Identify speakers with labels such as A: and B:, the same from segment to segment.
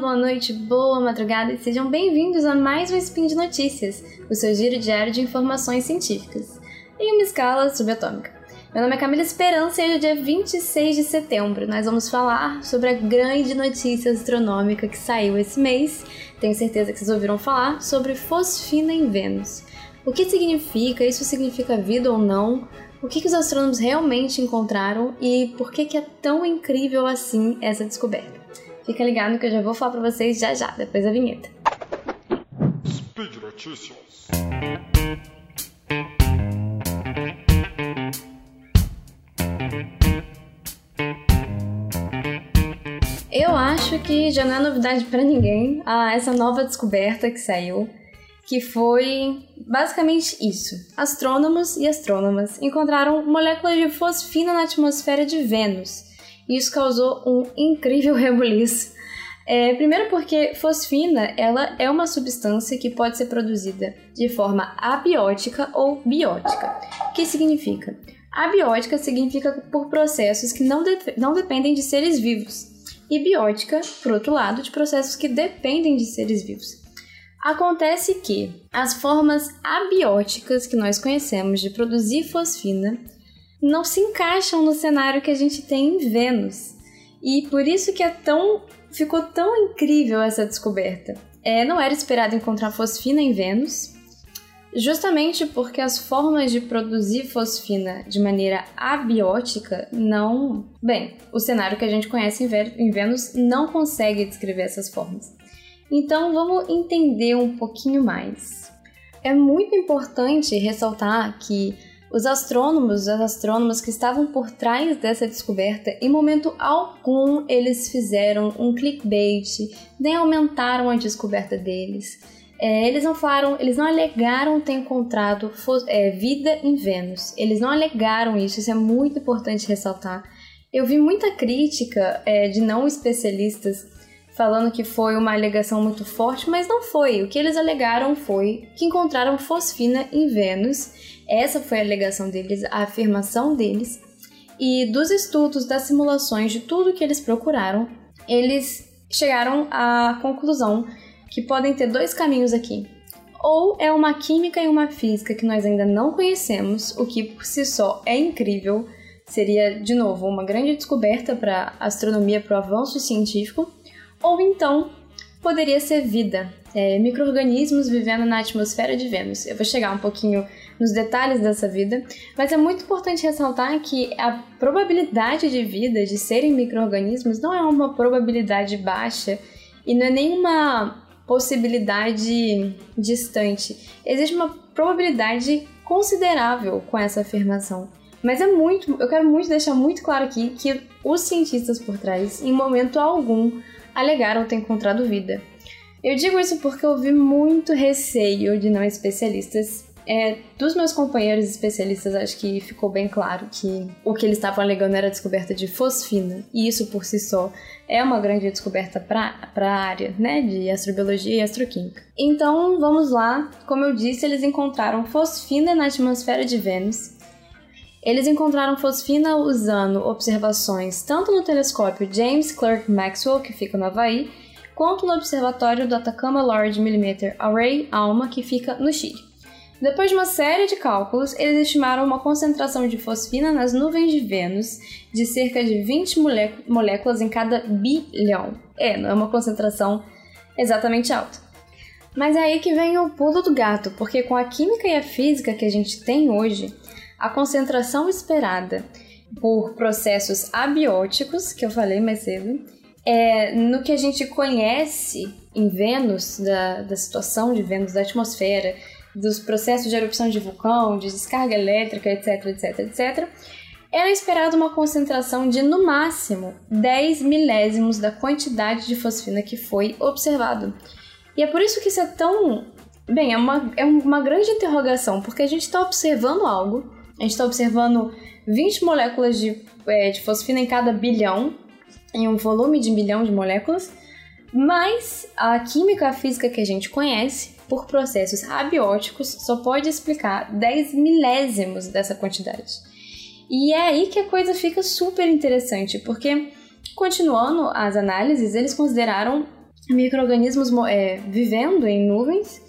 A: boa noite, boa madrugada e sejam bem-vindos a mais um Spin de Notícias, o seu giro diário de informações científicas, em uma escala subatômica. Meu nome é Camila Esperança e hoje é dia 26 de setembro. Nós vamos falar sobre a grande notícia astronômica que saiu esse mês. Tenho certeza que vocês ouviram falar sobre fosfina em Vênus. O que significa? Isso significa vida ou não? O que, que os astrônomos realmente encontraram e por que, que é tão incrível assim essa descoberta? Fica ligado que eu já vou falar para vocês já já, depois da vinheta. Speed Notícias. Eu acho que já não é novidade para ninguém ah, essa nova descoberta que saiu, que foi basicamente isso. Astrônomos e astrônomas encontraram moléculas de fosfina na atmosfera de Vênus. Isso causou um incrível rebuliço. É, primeiro porque fosfina ela é uma substância que pode ser produzida de forma abiótica ou biótica. O que significa? Abiótica significa por processos que não, de não dependem de seres vivos e biótica, por outro lado, de processos que dependem de seres vivos. Acontece que as formas abióticas que nós conhecemos de produzir fosfina não se encaixam no cenário que a gente tem em Vênus. E por isso que é tão ficou tão incrível essa descoberta. É, não era esperado encontrar fosfina em Vênus, justamente porque as formas de produzir fosfina de maneira abiótica não. Bem, o cenário que a gente conhece em Vênus não consegue descrever essas formas. Então vamos entender um pouquinho mais. É muito importante ressaltar que os astrônomos, as astrônomas que estavam por trás dessa descoberta, em momento algum eles fizeram um clickbait, nem aumentaram a descoberta deles. É, eles não falaram, eles não alegaram ter encontrado é, vida em Vênus. Eles não alegaram isso, isso é muito importante ressaltar. Eu vi muita crítica é, de não especialistas falando que foi uma alegação muito forte, mas não foi. O que eles alegaram foi que encontraram fosfina em Vênus. Essa foi a alegação deles, a afirmação deles. E dos estudos, das simulações, de tudo que eles procuraram, eles chegaram à conclusão que podem ter dois caminhos aqui. Ou é uma química e uma física que nós ainda não conhecemos, o que por si só é incrível, seria de novo uma grande descoberta para a astronomia, para o avanço científico, ou então poderia ser vida, é, micro-organismos vivendo na atmosfera de Vênus. Eu vou chegar um pouquinho nos detalhes dessa vida, mas é muito importante ressaltar que a probabilidade de vida, de serem micro-organismos, não é uma probabilidade baixa e não é nenhuma possibilidade distante. Existe uma probabilidade considerável com essa afirmação. Mas é muito, eu quero muito deixar muito claro aqui que os cientistas por trás, em momento algum, alegaram ter encontrado vida. Eu digo isso porque eu vi muito receio de não especialistas é, dos meus companheiros especialistas, acho que ficou bem claro que o que eles estavam alegando era a descoberta de fosfina, e isso por si só é uma grande descoberta para a área né, de astrobiologia e astroquímica. Então vamos lá, como eu disse, eles encontraram fosfina na atmosfera de Vênus. Eles encontraram fosfina usando observações tanto no telescópio James Clerk Maxwell, que fica no Havaí, quanto no observatório do Atacama Large Millimeter Array ALMA, que fica no Chile. Depois de uma série de cálculos, eles estimaram uma concentração de fosfina nas nuvens de Vênus de cerca de 20 moléculas em cada bilhão. É, não é uma concentração exatamente alta. Mas é aí que vem o pulo do gato, porque com a química e a física que a gente tem hoje, a concentração esperada por processos abióticos, que eu falei mais cedo, é, no que a gente conhece em Vênus, da, da situação de Vênus, da atmosfera, dos processos de erupção de vulcão, de descarga elétrica, etc, etc, etc, era esperada uma concentração de, no máximo, 10 milésimos da quantidade de fosfina que foi observado. E é por isso que isso é tão. Bem, é uma, é uma grande interrogação, porque a gente está observando algo, a gente está observando 20 moléculas de, é, de fosfina em cada bilhão, em um volume de bilhão de moléculas, mas a química física que a gente conhece por processos abióticos só pode explicar 10 milésimos dessa quantidade. E é aí que a coisa fica super interessante, porque continuando as análises, eles consideraram micro-organismos é, vivendo em nuvens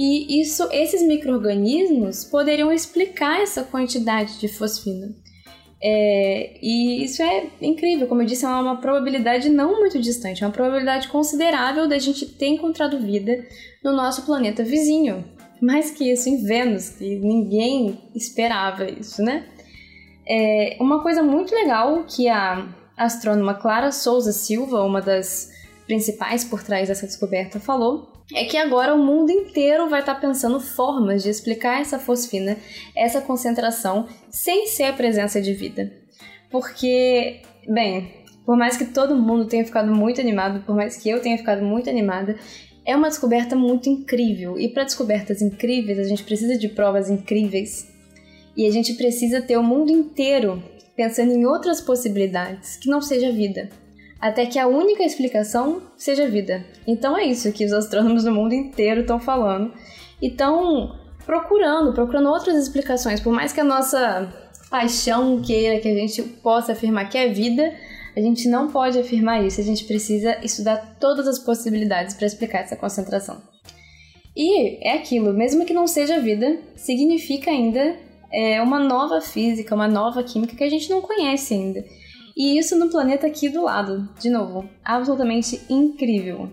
A: e isso, esses micro-organismos poderiam explicar essa quantidade de fosfina. É, e isso é incrível, como eu disse, é uma probabilidade não muito distante, é uma probabilidade considerável da gente ter encontrado vida no nosso planeta vizinho. Mais que isso, em Vênus, que ninguém esperava isso, né? É, uma coisa muito legal que a astrônoma Clara Souza Silva, uma das principais por trás dessa descoberta, falou é que agora o mundo inteiro vai estar tá pensando formas de explicar essa fosfina, essa concentração, sem ser a presença de vida. Porque, bem, por mais que todo mundo tenha ficado muito animado, por mais que eu tenha ficado muito animada, é uma descoberta muito incrível. E para descobertas incríveis, a gente precisa de provas incríveis. E a gente precisa ter o mundo inteiro pensando em outras possibilidades que não seja vida até que a única explicação seja vida. Então é isso que os astrônomos do mundo inteiro estão falando e estão procurando, procurando outras explicações. Por mais que a nossa paixão queira que a gente possa afirmar que é vida, a gente não pode afirmar isso. A gente precisa estudar todas as possibilidades para explicar essa concentração. E é aquilo, mesmo que não seja vida, significa ainda é, uma nova física, uma nova química que a gente não conhece ainda. E isso no planeta aqui do lado. De novo, absolutamente incrível.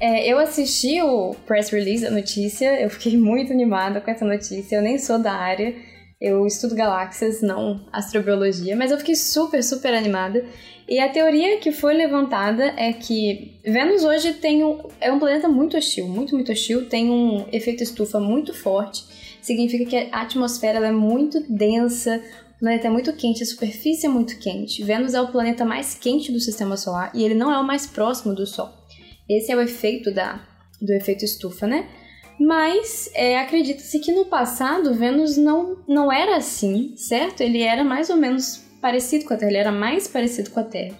A: É, eu assisti o press release da notícia, eu fiquei muito animada com essa notícia. Eu nem sou da área, eu estudo galáxias, não astrobiologia, mas eu fiquei super, super animada. E a teoria que foi levantada é que Vênus hoje tem um, é um planeta muito hostil, muito, muito hostil, tem um efeito estufa muito forte. Significa que a atmosfera é muito densa, o planeta é muito quente, a superfície é muito quente. Vênus é o planeta mais quente do sistema solar e ele não é o mais próximo do Sol. Esse é o efeito da, do efeito estufa, né? Mas é, acredita-se que no passado Vênus não, não era assim, certo? Ele era mais ou menos parecido com a Terra, ele era mais parecido com a Terra.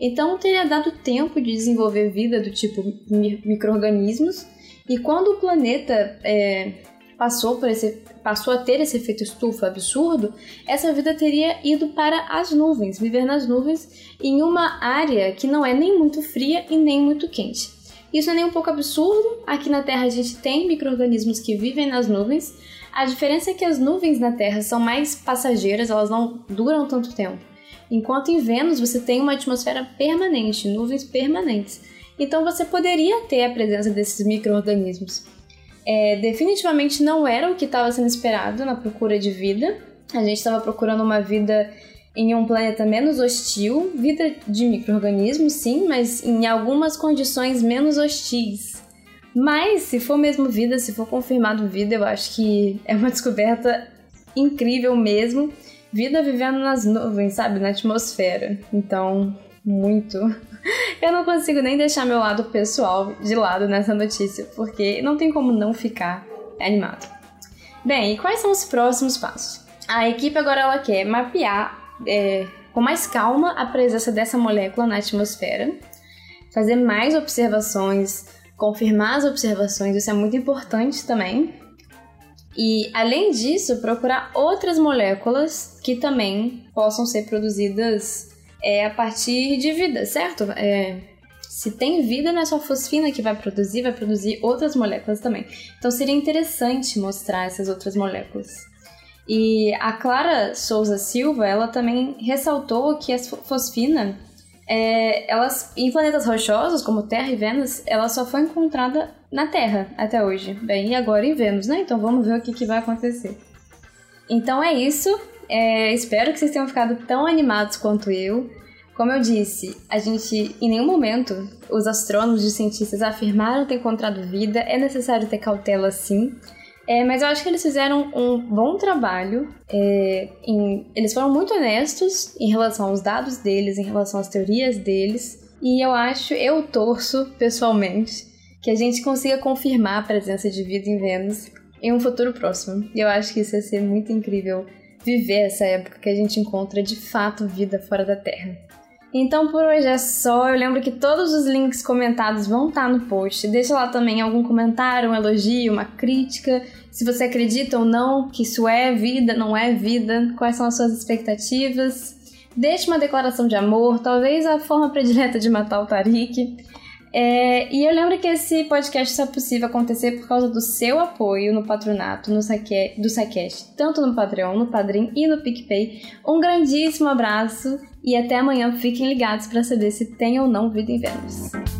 A: Então teria dado tempo de desenvolver vida do tipo micro-organismos, e quando o planeta é, passou por esse passou a ter esse efeito estufa absurdo, essa vida teria ido para as nuvens, viver nas nuvens em uma área que não é nem muito fria e nem muito quente. Isso é nem um pouco absurdo. Aqui na Terra a gente tem micro-organismos que vivem nas nuvens. A diferença é que as nuvens na Terra são mais passageiras, elas não duram tanto tempo. Enquanto em Vênus você tem uma atmosfera permanente, nuvens permanentes. Então você poderia ter a presença desses micro-organismos é, definitivamente não era o que estava sendo esperado na procura de vida. A gente estava procurando uma vida em um planeta menos hostil, vida de micro-organismos, sim, mas em algumas condições menos hostis. Mas se for mesmo vida, se for confirmado vida, eu acho que é uma descoberta incrível mesmo. Vida vivendo nas nuvens, sabe, na atmosfera. Então, muito. Eu não consigo nem deixar meu lado pessoal de lado nessa notícia, porque não tem como não ficar animado. Bem, e quais são os próximos passos? A equipe agora ela quer mapear é, com mais calma a presença dessa molécula na atmosfera, fazer mais observações, confirmar as observações, isso é muito importante também. E além disso, procurar outras moléculas que também possam ser produzidas é a partir de vida, certo? É, se tem vida, não é só fosfina que vai produzir, vai produzir outras moléculas também. Então seria interessante mostrar essas outras moléculas. E a Clara Souza Silva, ela também ressaltou que a fosfina, é, elas, em planetas rochosos, como Terra e Vênus, ela só foi encontrada na Terra até hoje. Bem, e agora em Vênus, né? Então vamos ver o que, que vai acontecer. Então é isso. É, espero que vocês tenham ficado tão animados quanto eu. Como eu disse, a gente, em nenhum momento, os astrônomos e cientistas afirmaram ter encontrado vida, é necessário ter cautela sim. É, mas eu acho que eles fizeram um bom trabalho. É, em, eles foram muito honestos em relação aos dados deles, em relação às teorias deles. E eu acho, eu torço pessoalmente, que a gente consiga confirmar a presença de vida em Vênus em um futuro próximo. Eu acho que isso ia ser muito incrível viver essa época que a gente encontra de fato vida fora da Terra. Então por hoje é só. Eu lembro que todos os links comentados vão estar no post. Deixa lá também algum comentário, um elogio, uma crítica. Se você acredita ou não que isso é vida, não é vida, quais são as suas expectativas. Deixe uma declaração de amor, talvez a forma predileta de matar o Tariq. É, e eu lembro que esse podcast só é possível acontecer por causa do seu apoio no patronato no saque, do SciCast, tanto no Patreon, no Padrim e no PicPay. Um grandíssimo abraço e até amanhã. Fiquem ligados para saber se tem ou não vida em Vênus.